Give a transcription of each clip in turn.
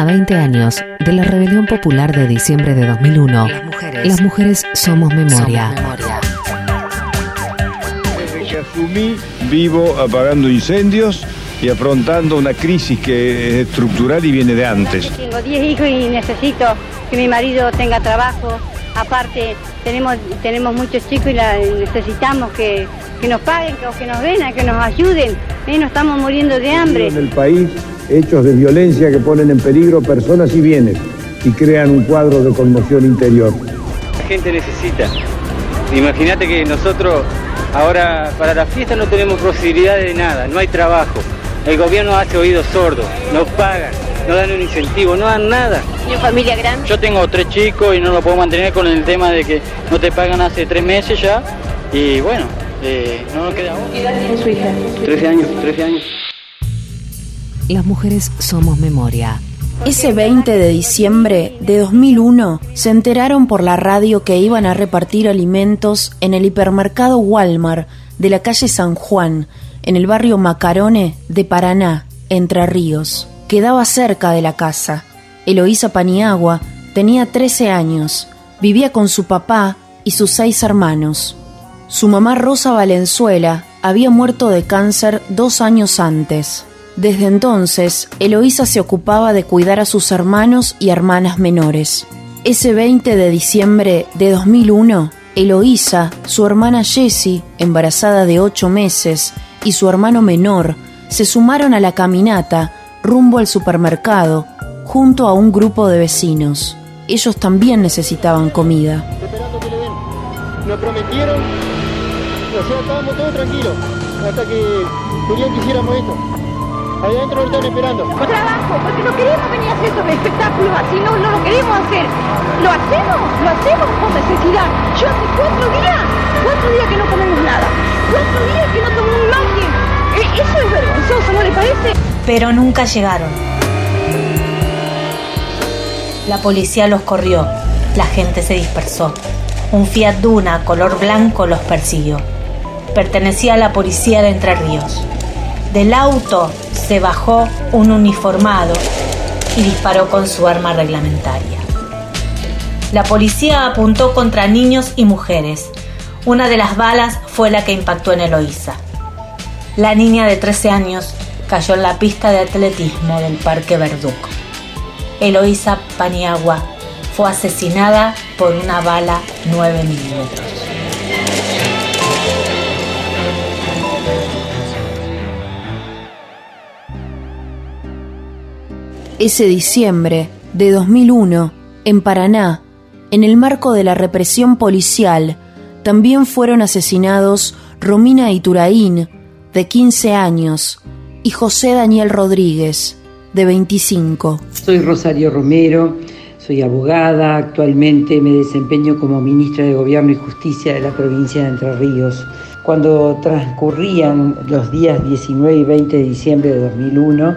A 20 años de la rebelión popular de diciembre de 2001, las mujeres, somos memoria. Desde que asumí, vivo apagando incendios y afrontando una crisis que es estructural y viene de antes. Tengo 10 hijos y necesito que mi marido tenga trabajo. Aparte, tenemos, tenemos muchos chicos y la- necesitamos que, que nos paguen, que, que nos vengan, que nos ayuden. Eh, Nos estamos muriendo de hambre. En el país, hechos de violencia que ponen en peligro personas y bienes y crean un cuadro de conmoción interior. La gente necesita. Imagínate que nosotros ahora para la fiesta no tenemos posibilidad de nada, no hay trabajo. El gobierno hace oídos sordos, no pagan, no dan un incentivo, no dan nada. ¿Tiene familia grande? Yo tengo tres chicos y no lo puedo mantener con el tema de que no te pagan hace tres meses ya. Y bueno, eh, no nos queda. ¿Qué edad tiene su hija? 13 años, 13 años. Las mujeres somos memoria. Ese 20 de diciembre de 2001 se enteraron por la radio que iban a repartir alimentos en el hipermercado Walmart de la calle San Juan, en el barrio Macarone de Paraná, Entre Ríos. Quedaba cerca de la casa. Eloísa Paniagua tenía 13 años, vivía con su papá y sus seis hermanos. Su mamá Rosa Valenzuela había muerto de cáncer dos años antes. Desde entonces, Eloísa se ocupaba de cuidar a sus hermanos y hermanas menores. Ese 20 de diciembre de 2001, Eloísa, su hermana Jessie, embarazada de ocho meses, y su hermano menor, se sumaron a la caminata rumbo al supermercado, junto a un grupo de vecinos. Ellos también necesitaban comida. esperando que le den. Nos prometieron, o sea, estábamos todos tranquilos, hasta que querían que hiciéramos esto. Allá adentro lo están esperando. Trabajo, porque no queremos venir a hacer estos espectáculos así, no, no lo queremos hacer. Lo hacemos, lo hacemos por necesidad. Yo hace cuatro días, cuatro días que no comemos nada. Cuatro días que no tomo un mate. Eh, Eso es vergonzoso, ¿no le parece? Pero nunca llegaron. La policía los corrió, la gente se dispersó. Un Fiat Duna color blanco los persiguió. Pertenecía a la policía de Entre Ríos. Del auto se bajó un uniformado y disparó con su arma reglamentaria. La policía apuntó contra niños y mujeres. Una de las balas fue la que impactó en Eloísa. La niña de 13 años cayó en la pista de atletismo del Parque Verduc. Eloísa Paniagua fue asesinada por una bala 9 milímetros. Ese diciembre de 2001, en Paraná, en el marco de la represión policial, también fueron asesinados Romina Ituraín, de 15 años, y José Daniel Rodríguez, de 25. Soy Rosario Romero, soy abogada, actualmente me desempeño como ministra de Gobierno y Justicia de la provincia de Entre Ríos. Cuando transcurrían los días 19 y 20 de diciembre de 2001,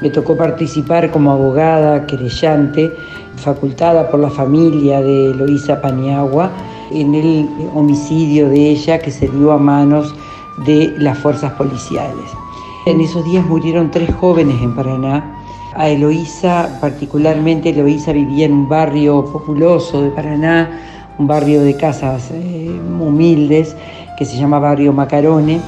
me tocó participar como abogada querellante, facultada por la familia de Eloísa Paniagua, en el homicidio de ella que se dio a manos de las fuerzas policiales. En esos días murieron tres jóvenes en Paraná. A Eloísa, particularmente Eloísa vivía en un barrio populoso de Paraná, un barrio de casas eh, humildes que se llama Barrio Macarone.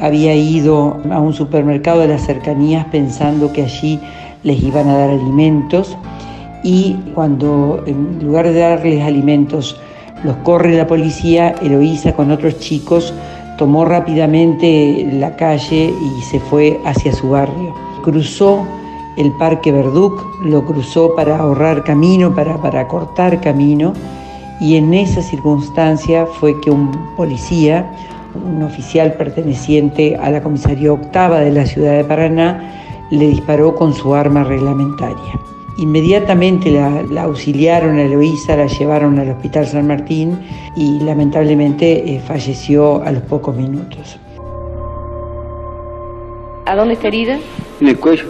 Había ido a un supermercado de las cercanías pensando que allí les iban a dar alimentos y cuando en lugar de darles alimentos los corre la policía, Eloísa con otros chicos tomó rápidamente la calle y se fue hacia su barrio. Cruzó el Parque Verduc, lo cruzó para ahorrar camino, para, para cortar camino, y en esa circunstancia fue que un policía, un oficial perteneciente a la comisaría octava de la ciudad de Paraná, le disparó con su arma reglamentaria. Inmediatamente la, la auxiliaron a Eloísa, la llevaron al Hospital San Martín y lamentablemente eh, falleció a los pocos minutos. ¿A dónde está herida? En el cuello,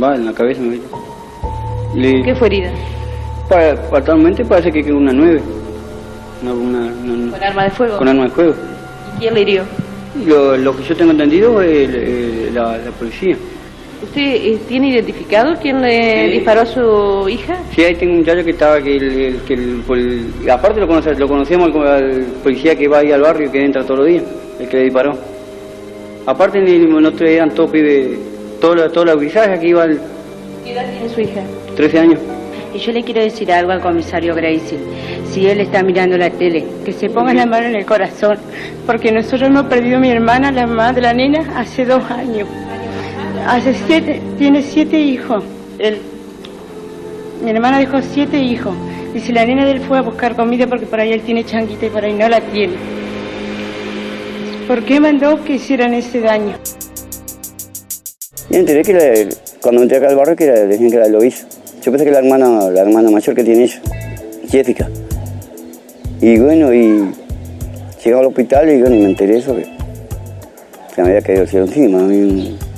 va, en la cabeza me metió. Le- ¿Qué fue herida? pa- Actualmente parece que quedó una 9. Una, una- una- ¿Con arma de fuego? con arma de fuego. ¿Y quién le hirió? Lo, lo que yo tengo entendido es el- el- la, la policía. ¿Usted eh, tiene identificado quién le disparó a su hija? Sí, ahí tengo un muchacho que estaba, que, el, que el, aparte lo, conoce, lo conocemos al policía que va ahí al barrio, que entra todos los días, el que le disparó. Aparte, nosotros eran todos pibes, toda, toda la guisaje que iba al... ¿Qué edad tiene su hija? 13 años. Y yo le quiero decir algo al comisario Gracie. Si él está mirando la tele, que se ponga la mano en el corazón, porque nosotros hemos perdido a mi hermana, la mamá de la nena, hace dos años. Hace siete, tiene siete hijos. Él, mi hermana dejó siete hijos. Y si la nena de él fue a buscar comida porque por ahí él tiene changuita y por ahí no la tiene. ¿Por qué mandó que hicieran ese daño? Yo enteré que cuando entré acá al barrio que era, decían que era Lois. Yo pensé que la hermana, la hermana mayor que tiene ella, Jessica. Y bueno, y llegaba al hospital y bueno, me enteré eso que, que me había caído el cielo encima.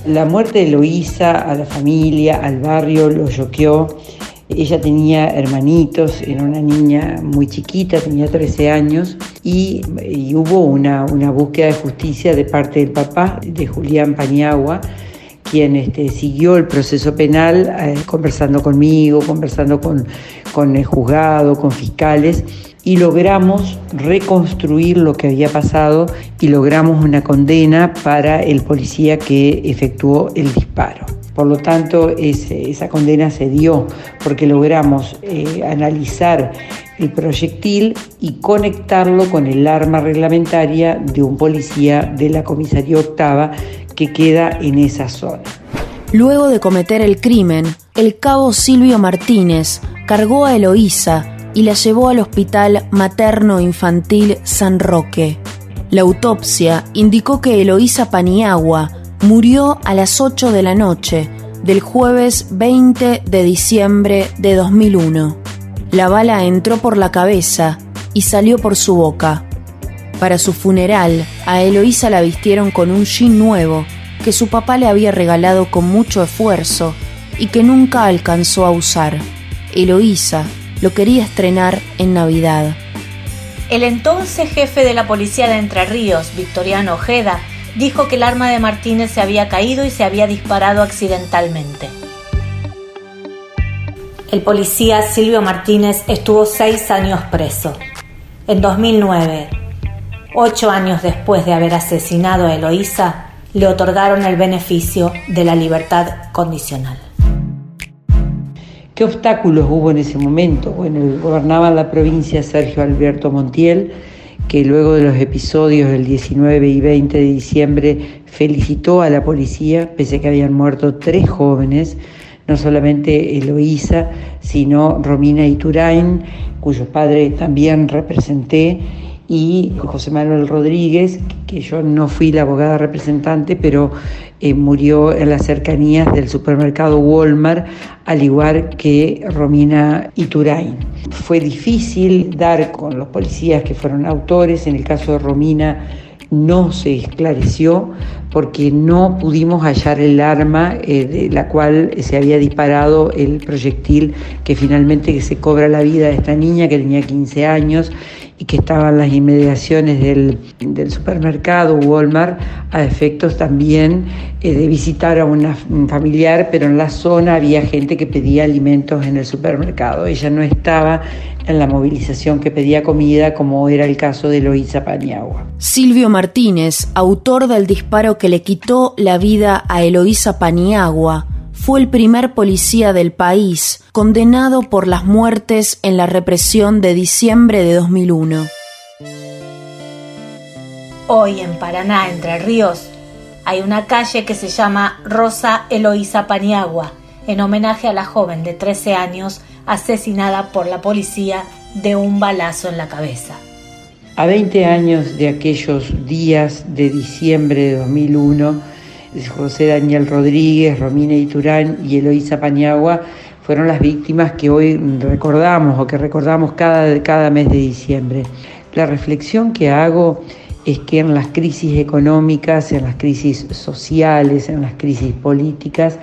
La muerte de Loisa a la familia, al barrio, lo choqueó. Ella tenía hermanitos, era una niña muy chiquita, tenía 13 años, y, hubo una, una, búsqueda de justicia de parte del papá, de Julián Paniagua, quien este, siguió el proceso penal eh, conversando conmigo, conversando con, con el juzgado, con fiscales, y logramos reconstruir lo que había pasado y logramos una condena para el policía que efectuó el disparo. Por lo tanto, esa condena se dio porque logramos eh, analizar el proyectil y conectarlo con el arma reglamentaria de un policía de la comisaría octava que queda en esa zona. Luego de cometer el crimen, el cabo Silvio Martínez cargó a Eloísa y la llevó al Hospital Materno Infantil San Roque. La autopsia indicó que Eloísa Paniagua murió a las 8 de la noche del jueves 20 de diciembre de 2001. La bala entró por la cabeza y salió por su boca. Para su funeral, a Eloísa la vistieron con un jean nuevo que su papá le había regalado con mucho esfuerzo y que nunca alcanzó a usar. Eloísa lo quería estrenar en Navidad. El entonces jefe de la policía de Entre Ríos, Victoriano Ojeda, dijo que el arma de Martínez se había caído y se había disparado accidentalmente. El policía Silvio Martínez estuvo seis años preso. En 2009, ocho años después de haber asesinado a Eloísa, le otorgaron el beneficio de la libertad condicional. ¿Qué obstáculos hubo en ese momento? Bueno, gobernaba la provincia Sergio Alberto Montiel, que luego de los episodios del 19 y 20 de diciembre felicitó a la policía, pese a que habían muerto tres jóvenes, no solamente Eloísa, sino Romina Iturain, cuyo padre también representé, y José Manuel Rodríguez, que yo no fui la abogada representante, pero eh, murió en las cercanías del supermercado Walmart, al igual que Romina Iturain. Fue difícil dar con los policías que fueron autores, en el caso de Romina no se esclareció porque no pudimos hallar el arma eh, de la cual se había disparado el proyectil que finalmente se cobra la vida de esta niña que tenía 15 años y que estaba en las inmediaciones del, supermercado Walmart a efectos también eh, de visitar a una, un familiar, pero en la zona había gente que pedía alimentos en el supermercado. Ella no estaba en la movilización que pedía comida, como era el caso de Loíza Paniagua. Silvio Martínez, autor del disparo que le quitó la vida a Eloísa Paniagua, fue el primer policía del país condenado por las muertes en la represión de diciembre de 2001. Hoy en Paraná, Entre Ríos, hay una calle que se llama Rosa Eloísa Paniagua, en homenaje a la joven de 13 años asesinada por la policía de un balazo en la cabeza. A 20 años de aquellos días de diciembre de 2001, José Daniel Rodríguez, Romina Iturán y Eloísa Paniagua fueron las víctimas que hoy recordamos o que recordamos cada, cada mes de diciembre. La reflexión que hago es que en las crisis económicas, en las crisis sociales, en las crisis políticas,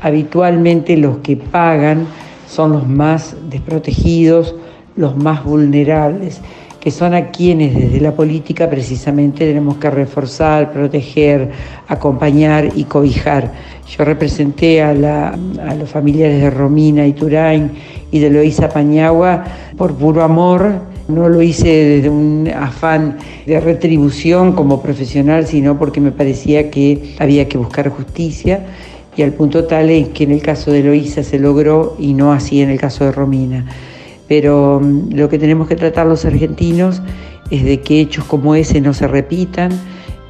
habitualmente los que pagan son los más desprotegidos, los más vulnerables que son a quienes desde la política precisamente tenemos que reforzar, proteger, acompañar y cobijar. Yo representé a, los familiares de Romina Iturain y de Loisa Pañagua por puro amor. No lo hice desde un afán de retribución como profesional, sino porque me parecía que había que buscar justicia y al punto tal es que en el caso de Loisa se logró y no así en el caso de Romina. Pero mm, lo que tenemos que tratar los argentinos es de que hechos como ese no se repitan,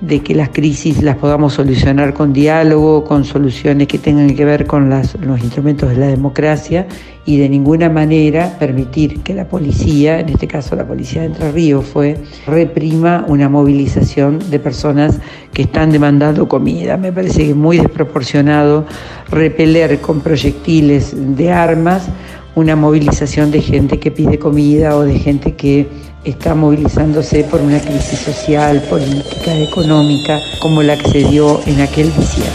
de que las crisis las podamos solucionar con diálogo, con soluciones que tengan que ver con los instrumentos de la democracia y de ninguna manera permitir que la policía, en este caso la policía de Entre Ríos fue, reprima una movilización de personas que están demandando comida. Me parece que es muy desproporcionado repeler con proyectiles de armas una movilización de gente que pide comida o de gente que está movilizándose por una crisis social, política, económica, como la que se dio en aquel diciembre.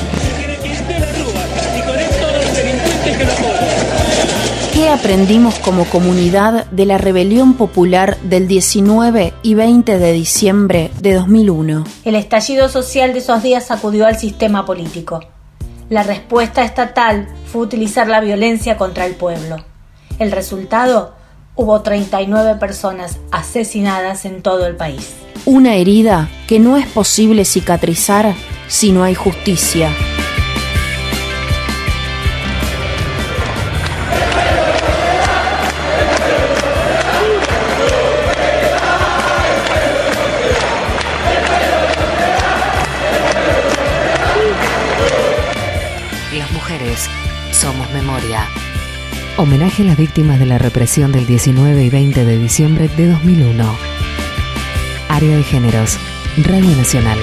¿Qué aprendimos como comunidad de la rebelión popular del 19 y 20 de diciembre de 2001? El estallido social de esos días sacudió al sistema político. La respuesta estatal fue utilizar la violencia contra el pueblo. El resultado hubo 39 personas asesinadas en todo el país. Una herida que no es posible cicatrizar si no hay justicia. Las mujeres somos memoria. Homenaje a las víctimas de la represión del 19 y 20 de diciembre de 2001. Área de Géneros, Radio Nacional.